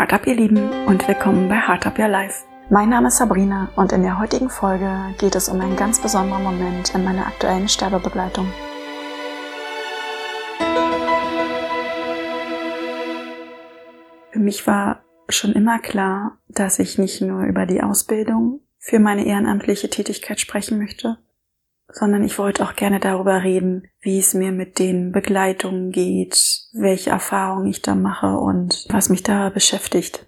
Hard Up ihr Lieben und willkommen bei Hard Up Your Life. Mein Name ist Sabrina und in der heutigen Folge geht es um einen ganz besonderen Moment in meiner aktuellen Sterbebegleitung. Für mich war schon immer klar, dass ich nicht nur über die Ausbildung für meine ehrenamtliche Tätigkeit sprechen möchte, sondern ich wollte auch gerne darüber reden, wie es mir mit den Begleitungen geht, welche Erfahrungen ich da mache und was mich da beschäftigt.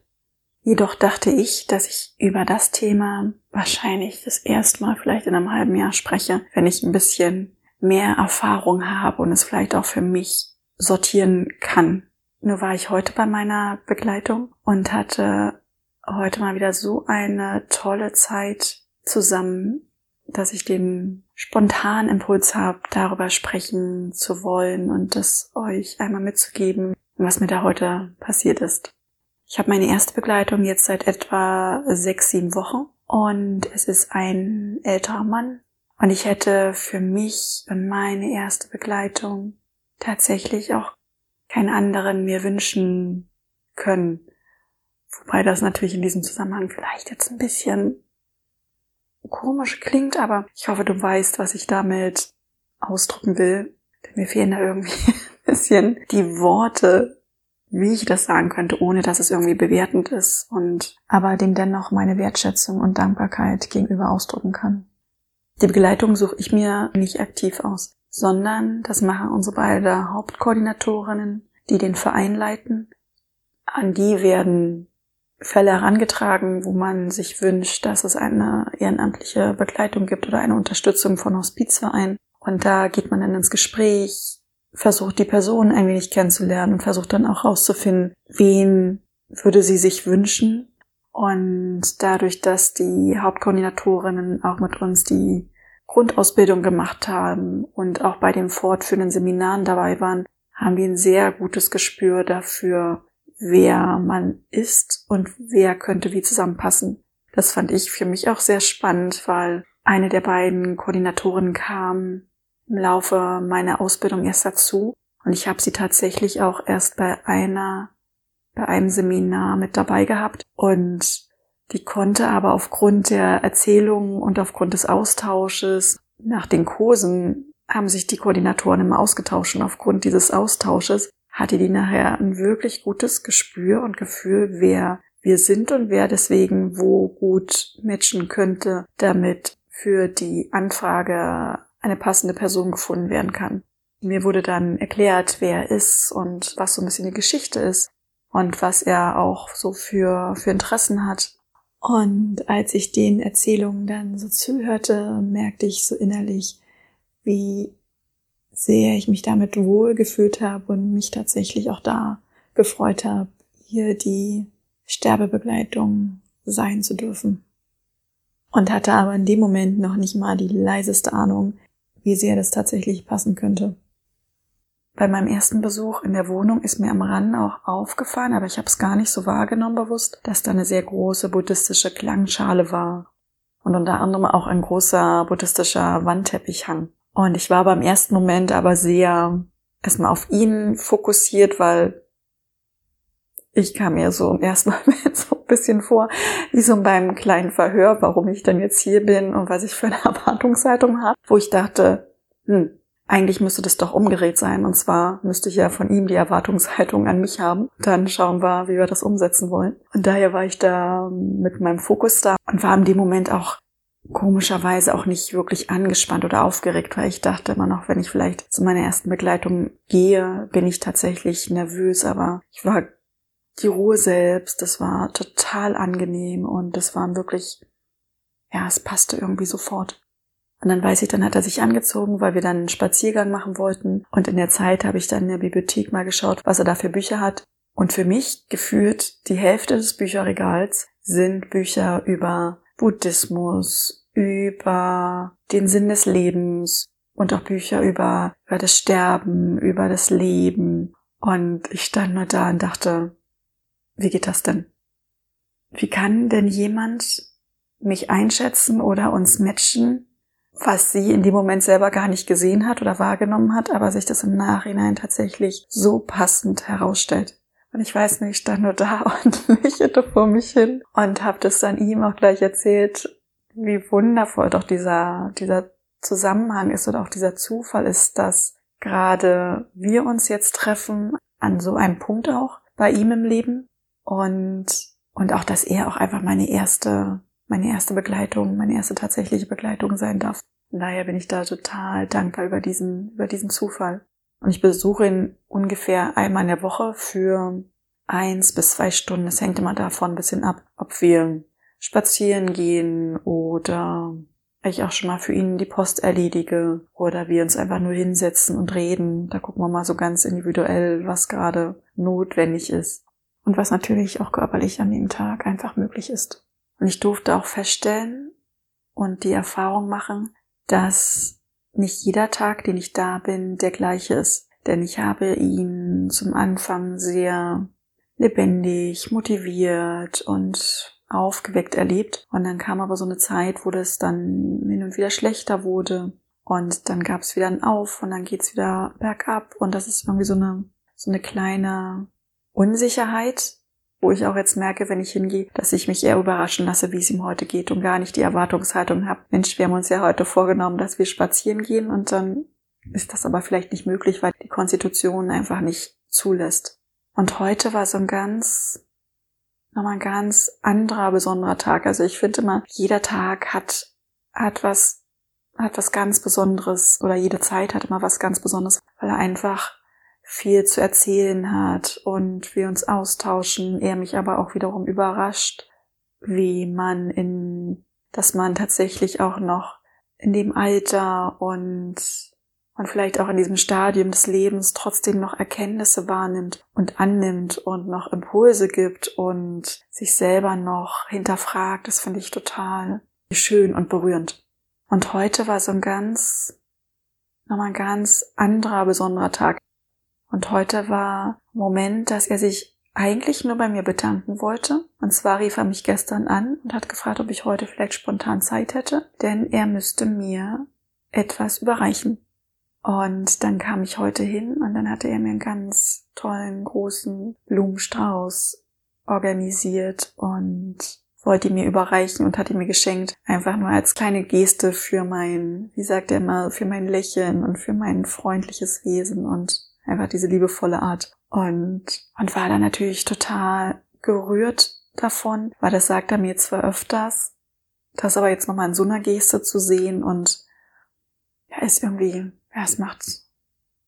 Jedoch dachte ich, dass ich über das Thema wahrscheinlich das erste Mal vielleicht in einem halben Jahr spreche, wenn ich ein bisschen mehr Erfahrung habe und es vielleicht auch für mich sortieren kann. Nur war ich heute bei meiner Begleitung und hatte heute mal wieder so eine tolle Zeit zusammen dass ich den spontanen Impuls habe, darüber sprechen zu wollen und das euch einmal mitzugeben, was mir da heute passiert ist. Ich habe meine erste Begleitung jetzt seit etwa sechs, sieben Wochen und es ist ein älterer Mann und ich hätte für mich und meine erste Begleitung tatsächlich auch keinen anderen mir wünschen können. Wobei das natürlich in diesem Zusammenhang vielleicht jetzt ein bisschen komisch klingt, aber ich hoffe, du weißt, was ich damit ausdrücken will. Denn mir fehlen da irgendwie ein bisschen die Worte, wie ich das sagen könnte, ohne dass es irgendwie bewertend ist und aber dem dennoch meine Wertschätzung und Dankbarkeit gegenüber ausdrücken kann. Die Begleitung suche ich mir nicht aktiv aus, sondern das machen unsere beiden Hauptkoordinatorinnen, die den Verein leiten. An die werden Fälle herangetragen, wo man sich wünscht, dass es eine ehrenamtliche Begleitung gibt oder eine Unterstützung von Hospizverein. Und da geht man dann ins Gespräch, versucht die Person ein wenig kennenzulernen und versucht dann auch herauszufinden, wen würde sie sich wünschen. Und dadurch, dass die Hauptkoordinatorinnen auch mit uns die Grundausbildung gemacht haben und auch bei den fortführenden Seminaren dabei waren, haben wir ein sehr gutes Gespür dafür, wer man ist und wer könnte wie zusammenpassen. Das fand ich für mich auch sehr spannend, weil eine der beiden Koordinatoren kam im Laufe meiner Ausbildung erst dazu und ich habe sie tatsächlich auch erst bei einer bei einem Seminar mit dabei gehabt und die konnte aber aufgrund der Erzählungen und aufgrund des Austausches nach den Kursen haben sich die Koordinatoren immer ausgetauscht und aufgrund dieses Austausches hatte die nachher ein wirklich gutes Gespür und Gefühl, wer wir sind und wer deswegen wo gut matchen könnte, damit für die Anfrage eine passende Person gefunden werden kann. Mir wurde dann erklärt, wer er ist und was so ein bisschen die Geschichte ist und was er auch so für, für Interessen hat. Und als ich den Erzählungen dann so zuhörte, merkte ich so innerlich, wie sehr ich mich damit wohlgefühlt habe und mich tatsächlich auch da gefreut habe, hier die Sterbebegleitung sein zu dürfen. Und hatte aber in dem Moment noch nicht mal die leiseste Ahnung, wie sehr das tatsächlich passen könnte. Bei meinem ersten Besuch in der Wohnung ist mir am Rand auch aufgefallen, aber ich habe es gar nicht so wahrgenommen bewusst, dass da eine sehr große buddhistische Klangschale war und unter anderem auch ein großer buddhistischer Wandteppich hang. Und ich war beim ersten Moment aber sehr erstmal auf ihn fokussiert, weil ich kam mir so im ersten Moment so ein bisschen vor, wie so beim kleinen Verhör, warum ich denn jetzt hier bin und was ich für eine Erwartungshaltung habe, wo ich dachte, hm, eigentlich müsste das doch umgedreht sein. Und zwar müsste ich ja von ihm die Erwartungshaltung an mich haben. Dann schauen wir, wie wir das umsetzen wollen. Und daher war ich da mit meinem Fokus da und war in dem Moment auch komischerweise auch nicht wirklich angespannt oder aufgeregt, weil ich dachte immer noch, wenn ich vielleicht zu meiner ersten Begleitung gehe, bin ich tatsächlich nervös, aber ich war die Ruhe selbst, das war total angenehm und das war wirklich, ja, es passte irgendwie sofort. Und dann weiß ich, dann hat er sich angezogen, weil wir dann einen Spaziergang machen wollten. Und in der Zeit habe ich dann in der Bibliothek mal geschaut, was er da für Bücher hat. Und für mich gefühlt die Hälfte des Bücherregals sind Bücher über Buddhismus, über den Sinn des Lebens und auch Bücher über, über das Sterben, über das Leben. Und ich stand nur da und dachte, wie geht das denn? Wie kann denn jemand mich einschätzen oder uns matchen, was sie in dem Moment selber gar nicht gesehen hat oder wahrgenommen hat, aber sich das im Nachhinein tatsächlich so passend herausstellt? Und ich weiß nicht, ich stand nur da und lächelte vor mich hin und habe das dann ihm auch gleich erzählt, wie wundervoll doch dieser, dieser Zusammenhang ist oder auch dieser Zufall ist, dass gerade wir uns jetzt treffen, an so einem Punkt auch bei ihm im Leben und, und auch, dass er auch einfach meine erste, meine erste Begleitung, meine erste tatsächliche Begleitung sein darf. Daher bin ich da total dankbar über diesen, über diesen Zufall. Und ich besuche ihn ungefähr einmal in der Woche für eins bis zwei Stunden. Es hängt immer davon ein bisschen ab, ob wir spazieren gehen oder ich auch schon mal für ihn die Post erledige oder wir uns einfach nur hinsetzen und reden. Da gucken wir mal so ganz individuell, was gerade notwendig ist und was natürlich auch körperlich an dem Tag einfach möglich ist. Und ich durfte auch feststellen und die Erfahrung machen, dass nicht jeder Tag, den ich da bin, der gleiche ist. Denn ich habe ihn zum Anfang sehr lebendig, motiviert und aufgeweckt erlebt. Und dann kam aber so eine Zeit, wo das dann hin und wieder schlechter wurde. Und dann gab es wieder ein Auf und dann geht's wieder bergab. Und das ist irgendwie so eine, so eine kleine Unsicherheit, wo ich auch jetzt merke, wenn ich hingehe, dass ich mich eher überraschen lasse, wie es ihm heute geht und gar nicht die Erwartungshaltung habe. Mensch, wir haben uns ja heute vorgenommen, dass wir spazieren gehen und dann ist das aber vielleicht nicht möglich, weil die Konstitution einfach nicht zulässt. Und heute war so ein ganz nochmal ein ganz anderer, besonderer Tag. Also ich finde immer, jeder Tag hat, hat was, hat was ganz Besonderes oder jede Zeit hat immer was ganz Besonderes, weil er einfach viel zu erzählen hat und wir uns austauschen, er mich aber auch wiederum überrascht, wie man in, dass man tatsächlich auch noch in dem Alter und und vielleicht auch in diesem Stadium des Lebens trotzdem noch Erkenntnisse wahrnimmt und annimmt und noch Impulse gibt und sich selber noch hinterfragt, das finde ich total schön und berührend. Und heute war so ein ganz, nochmal ein ganz anderer, besonderer Tag. Und heute war ein Moment, dass er sich eigentlich nur bei mir bedanken wollte. Und zwar rief er mich gestern an und hat gefragt, ob ich heute vielleicht spontan Zeit hätte, denn er müsste mir etwas überreichen. Und dann kam ich heute hin und dann hatte er mir einen ganz tollen großen Blumenstrauß organisiert und wollte mir überreichen und hatte mir geschenkt, einfach nur als kleine Geste für mein, wie sagt er immer, für mein Lächeln und für mein freundliches Wesen und einfach diese liebevolle Art. Und, und war da natürlich total gerührt davon, weil das sagt er mir zwar öfters, das aber jetzt nochmal in so einer Geste zu sehen und ja, ist irgendwie ja, es macht's.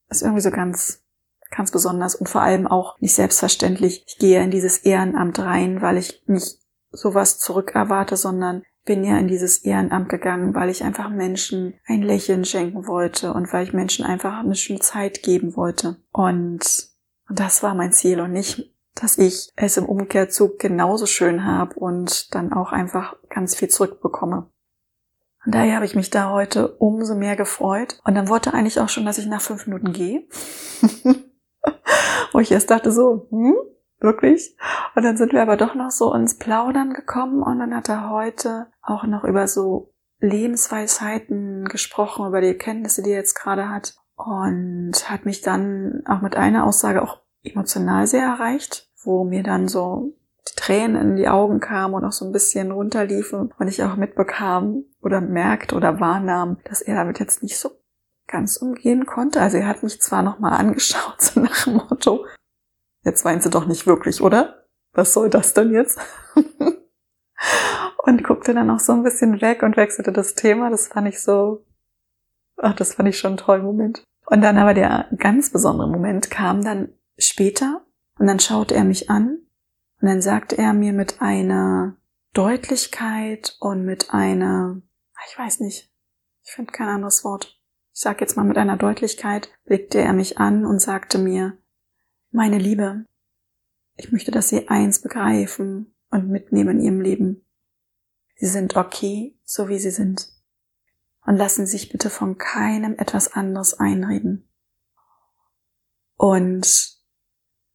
Ist irgendwie so ganz, ganz besonders und vor allem auch nicht selbstverständlich. Ich gehe in dieses Ehrenamt rein, weil ich nicht sowas zurück erwarte, sondern bin ja in dieses Ehrenamt gegangen, weil ich einfach Menschen ein Lächeln schenken wollte und weil ich Menschen einfach eine schöne Zeit geben wollte. Und, und das war mein Ziel und nicht, dass ich es im Umkehrzug genauso schön habe und dann auch einfach ganz viel zurückbekomme. Und daher habe ich mich da heute umso mehr gefreut. Und dann wollte eigentlich auch schon, dass ich nach fünf Minuten gehe. Wo ich erst dachte so, hm, wirklich? Und dann sind wir aber doch noch so ins Plaudern gekommen und dann hat er heute auch noch über so Lebensweisheiten gesprochen, über die Erkenntnisse, die er jetzt gerade hat. Und hat mich dann auch mit einer Aussage auch emotional sehr erreicht, wo mir dann so die Tränen in die Augen kamen und auch so ein bisschen runterliefen und ich auch mitbekam oder merkte oder wahrnahm, dass er damit jetzt nicht so ganz umgehen konnte. Also er hat mich zwar nochmal angeschaut, so nach dem Motto, jetzt weinst du doch nicht wirklich, oder? Was soll das denn jetzt? und guckte dann auch so ein bisschen weg und wechselte das Thema. Das fand ich so, ach, das fand ich schon ein toller Moment. Und dann aber der ganz besondere Moment kam dann später und dann schaute er mich an und dann sagte er mir mit einer Deutlichkeit und mit einer, ich weiß nicht, ich finde kein anderes Wort. Ich sag jetzt mal mit einer Deutlichkeit, blickte er mich an und sagte mir, meine Liebe, ich möchte, dass Sie eins begreifen und mitnehmen in Ihrem Leben. Sie sind okay, so wie Sie sind. Und lassen sich bitte von keinem etwas anderes einreden. Und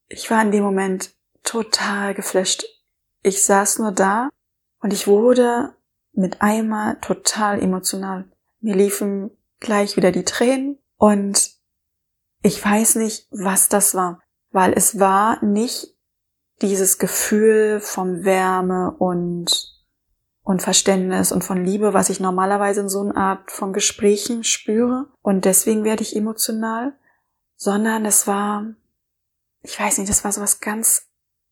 ich war in dem Moment total geflasht. Ich saß nur da und ich wurde mit einmal total emotional. Mir liefen gleich wieder die Tränen und ich weiß nicht, was das war, weil es war nicht dieses Gefühl von Wärme und, und Verständnis und von Liebe, was ich normalerweise in so einer Art von Gesprächen spüre. Und deswegen werde ich emotional, sondern es war, ich weiß nicht, das war sowas ganz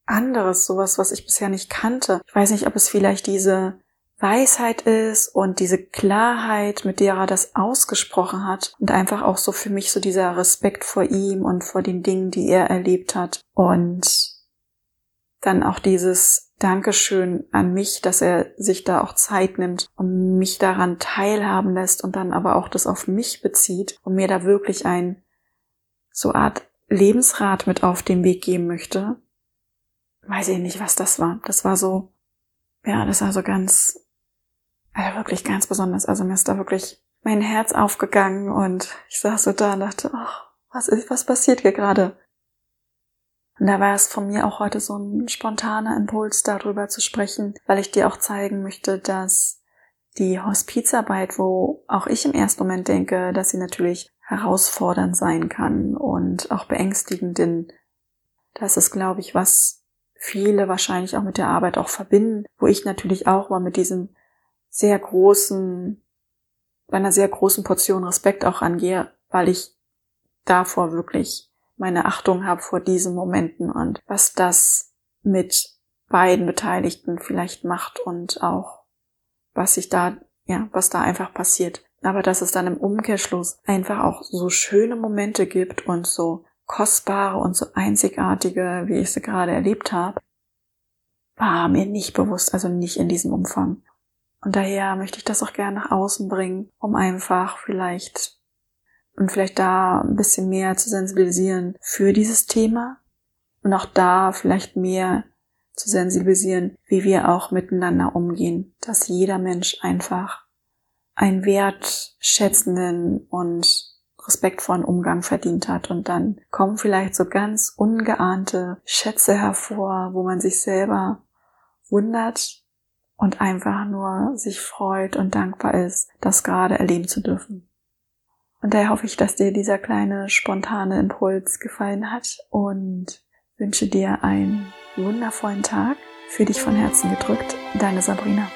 anderes, sowas, was ich bisher nicht kannte. Ich weiß nicht, ob es vielleicht diese Weisheit ist und diese Klarheit, mit der er das ausgesprochen hat und einfach auch so für mich so dieser Respekt vor ihm und vor den Dingen, die er erlebt hat und dann auch dieses Dankeschön an mich, dass er sich da auch Zeit nimmt und mich daran teilhaben lässt und dann aber auch das auf mich bezieht und mir da wirklich ein so Art Lebensrat mit auf den Weg geben möchte. Weiß ich nicht, was das war. Das war so, ja, das war so ganz also wirklich ganz besonders. Also mir ist da wirklich mein Herz aufgegangen und ich saß so da und dachte, ach, was ist, was passiert hier gerade? Und da war es von mir auch heute so ein spontaner Impuls, darüber zu sprechen, weil ich dir auch zeigen möchte, dass die Hospizarbeit, wo auch ich im ersten Moment denke, dass sie natürlich herausfordernd sein kann und auch beängstigend, denn das ist, glaube ich, was viele wahrscheinlich auch mit der Arbeit auch verbinden, wo ich natürlich auch mal mit diesem sehr großen, bei einer sehr großen Portion Respekt auch angehe, weil ich davor wirklich meine Achtung habe vor diesen Momenten und was das mit beiden Beteiligten vielleicht macht und auch was sich da, ja, was da einfach passiert. Aber dass es dann im Umkehrschluss einfach auch so schöne Momente gibt und so kostbare und so einzigartige, wie ich sie gerade erlebt habe, war mir nicht bewusst, also nicht in diesem Umfang. Und daher möchte ich das auch gerne nach außen bringen, um einfach vielleicht und vielleicht da ein bisschen mehr zu sensibilisieren für dieses Thema und auch da vielleicht mehr zu sensibilisieren, wie wir auch miteinander umgehen, dass jeder Mensch einfach einen wertschätzenden und respektvollen Umgang verdient hat und dann kommen vielleicht so ganz ungeahnte Schätze hervor, wo man sich selber wundert, und einfach nur sich freut und dankbar ist, das gerade erleben zu dürfen. Und daher hoffe ich, dass dir dieser kleine spontane Impuls gefallen hat und wünsche dir einen wundervollen Tag. Für dich von Herzen gedrückt, deine Sabrina.